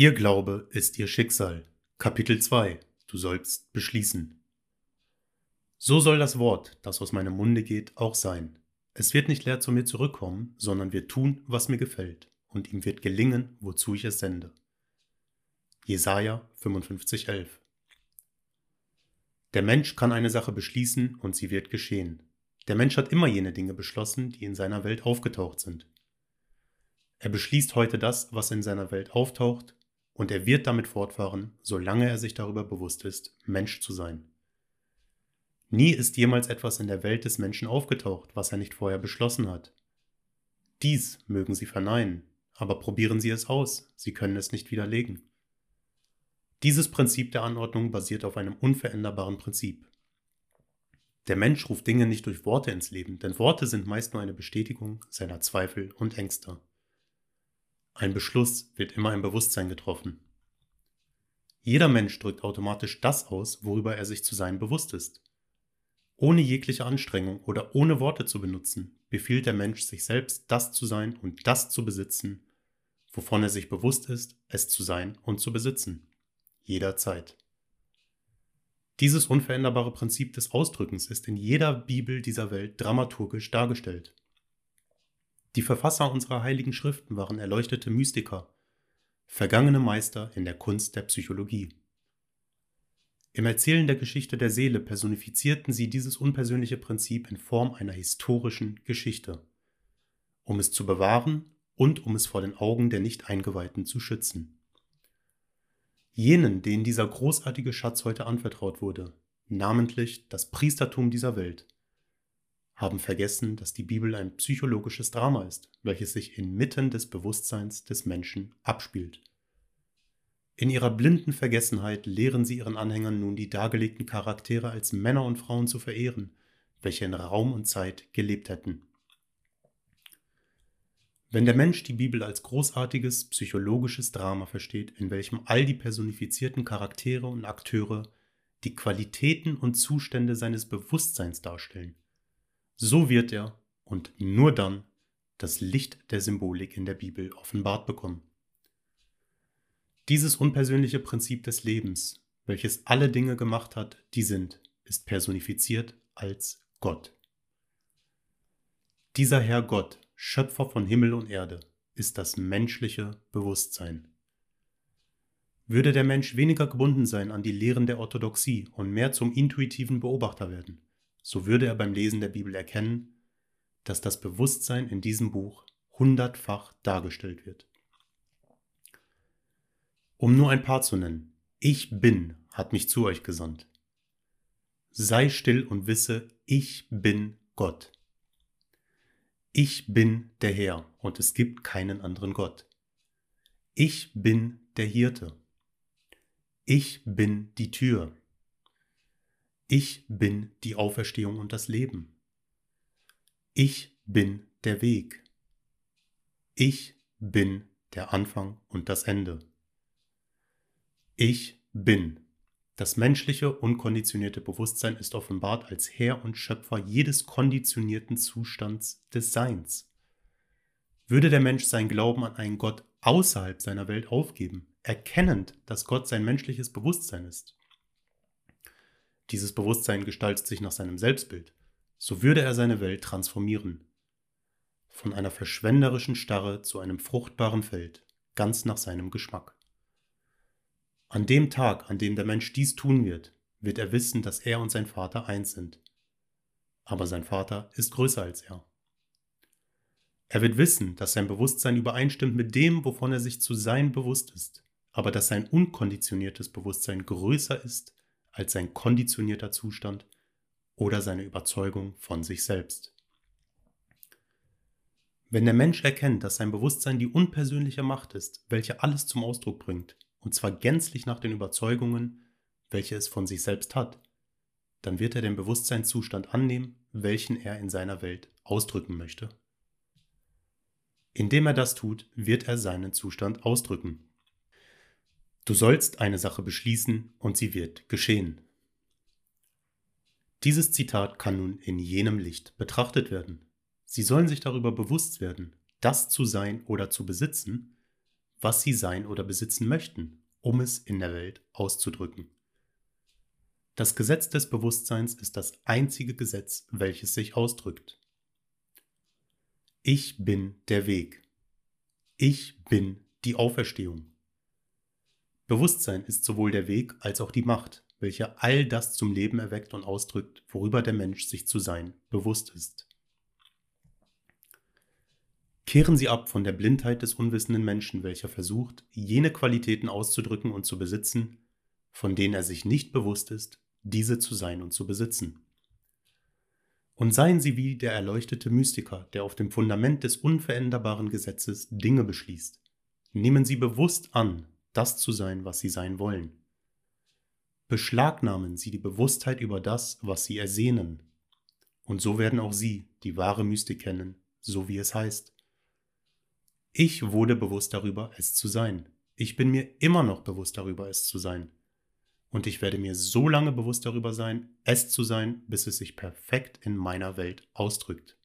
Ihr Glaube ist ihr Schicksal. Kapitel 2 Du sollst beschließen. So soll das Wort, das aus meinem Munde geht, auch sein. Es wird nicht leer zu mir zurückkommen, sondern wird tun, was mir gefällt, und ihm wird gelingen, wozu ich es sende. Jesaja 55,11 Der Mensch kann eine Sache beschließen und sie wird geschehen. Der Mensch hat immer jene Dinge beschlossen, die in seiner Welt aufgetaucht sind. Er beschließt heute das, was in seiner Welt auftaucht, und er wird damit fortfahren, solange er sich darüber bewusst ist, Mensch zu sein. Nie ist jemals etwas in der Welt des Menschen aufgetaucht, was er nicht vorher beschlossen hat. Dies mögen Sie verneinen, aber probieren Sie es aus, Sie können es nicht widerlegen. Dieses Prinzip der Anordnung basiert auf einem unveränderbaren Prinzip. Der Mensch ruft Dinge nicht durch Worte ins Leben, denn Worte sind meist nur eine Bestätigung seiner Zweifel und Ängste. Ein Beschluss wird immer im Bewusstsein getroffen. Jeder Mensch drückt automatisch das aus, worüber er sich zu sein bewusst ist. Ohne jegliche Anstrengung oder ohne Worte zu benutzen, befiehlt der Mensch sich selbst, das zu sein und das zu besitzen, wovon er sich bewusst ist, es zu sein und zu besitzen. Jederzeit. Dieses unveränderbare Prinzip des Ausdrückens ist in jeder Bibel dieser Welt dramaturgisch dargestellt. Die Verfasser unserer heiligen Schriften waren erleuchtete Mystiker, vergangene Meister in der Kunst der Psychologie. Im Erzählen der Geschichte der Seele personifizierten sie dieses unpersönliche Prinzip in Form einer historischen Geschichte, um es zu bewahren und um es vor den Augen der Nicht-Eingeweihten zu schützen. Jenen, denen dieser großartige Schatz heute anvertraut wurde, namentlich das Priestertum dieser Welt, haben vergessen, dass die Bibel ein psychologisches Drama ist, welches sich inmitten des Bewusstseins des Menschen abspielt. In ihrer blinden Vergessenheit lehren sie ihren Anhängern nun die dargelegten Charaktere als Männer und Frauen zu verehren, welche in Raum und Zeit gelebt hätten. Wenn der Mensch die Bibel als großartiges psychologisches Drama versteht, in welchem all die personifizierten Charaktere und Akteure die Qualitäten und Zustände seines Bewusstseins darstellen, so wird er, und nur dann, das Licht der Symbolik in der Bibel offenbart bekommen. Dieses unpersönliche Prinzip des Lebens, welches alle Dinge gemacht hat, die sind, ist personifiziert als Gott. Dieser Herr Gott, Schöpfer von Himmel und Erde, ist das menschliche Bewusstsein. Würde der Mensch weniger gebunden sein an die Lehren der Orthodoxie und mehr zum intuitiven Beobachter werden, so würde er beim Lesen der Bibel erkennen, dass das Bewusstsein in diesem Buch hundertfach dargestellt wird. Um nur ein paar zu nennen, ich bin hat mich zu euch gesandt. Sei still und wisse, ich bin Gott. Ich bin der Herr und es gibt keinen anderen Gott. Ich bin der Hirte. Ich bin die Tür. Ich bin die Auferstehung und das Leben. Ich bin der Weg. Ich bin der Anfang und das Ende. Ich bin. Das menschliche, unkonditionierte Bewusstsein ist offenbart als Herr und Schöpfer jedes konditionierten Zustands des Seins. Würde der Mensch sein Glauben an einen Gott außerhalb seiner Welt aufgeben, erkennend, dass Gott sein menschliches Bewusstsein ist, dieses Bewusstsein gestaltet sich nach seinem Selbstbild, so würde er seine Welt transformieren. Von einer verschwenderischen Starre zu einem fruchtbaren Feld, ganz nach seinem Geschmack. An dem Tag, an dem der Mensch dies tun wird, wird er wissen, dass er und sein Vater eins sind. Aber sein Vater ist größer als er. Er wird wissen, dass sein Bewusstsein übereinstimmt mit dem, wovon er sich zu sein bewusst ist, aber dass sein unkonditioniertes Bewusstsein größer ist als sein konditionierter Zustand oder seine Überzeugung von sich selbst. Wenn der Mensch erkennt, dass sein Bewusstsein die unpersönliche Macht ist, welche alles zum Ausdruck bringt, und zwar gänzlich nach den Überzeugungen, welche es von sich selbst hat, dann wird er den Bewusstseinszustand annehmen, welchen er in seiner Welt ausdrücken möchte. Indem er das tut, wird er seinen Zustand ausdrücken. Du sollst eine Sache beschließen und sie wird geschehen. Dieses Zitat kann nun in jenem Licht betrachtet werden. Sie sollen sich darüber bewusst werden, das zu sein oder zu besitzen, was sie sein oder besitzen möchten, um es in der Welt auszudrücken. Das Gesetz des Bewusstseins ist das einzige Gesetz, welches sich ausdrückt. Ich bin der Weg. Ich bin die Auferstehung. Bewusstsein ist sowohl der Weg als auch die Macht, welche all das zum Leben erweckt und ausdrückt, worüber der Mensch sich zu sein bewusst ist. Kehren Sie ab von der Blindheit des unwissenden Menschen, welcher versucht, jene Qualitäten auszudrücken und zu besitzen, von denen er sich nicht bewusst ist, diese zu sein und zu besitzen. Und seien Sie wie der erleuchtete Mystiker, der auf dem Fundament des unveränderbaren Gesetzes Dinge beschließt. Nehmen Sie bewusst an, das zu sein, was Sie sein wollen. Beschlagnahmen Sie die Bewusstheit über das, was Sie ersehnen. Und so werden auch Sie die wahre Mystik kennen, so wie es heißt. Ich wurde bewusst darüber, es zu sein. Ich bin mir immer noch bewusst darüber, es zu sein. Und ich werde mir so lange bewusst darüber sein, es zu sein, bis es sich perfekt in meiner Welt ausdrückt.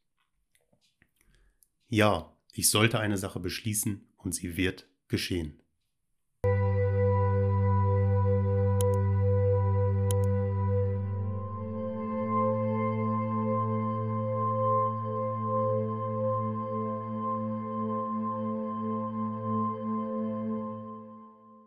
Ja, ich sollte eine Sache beschließen und sie wird geschehen.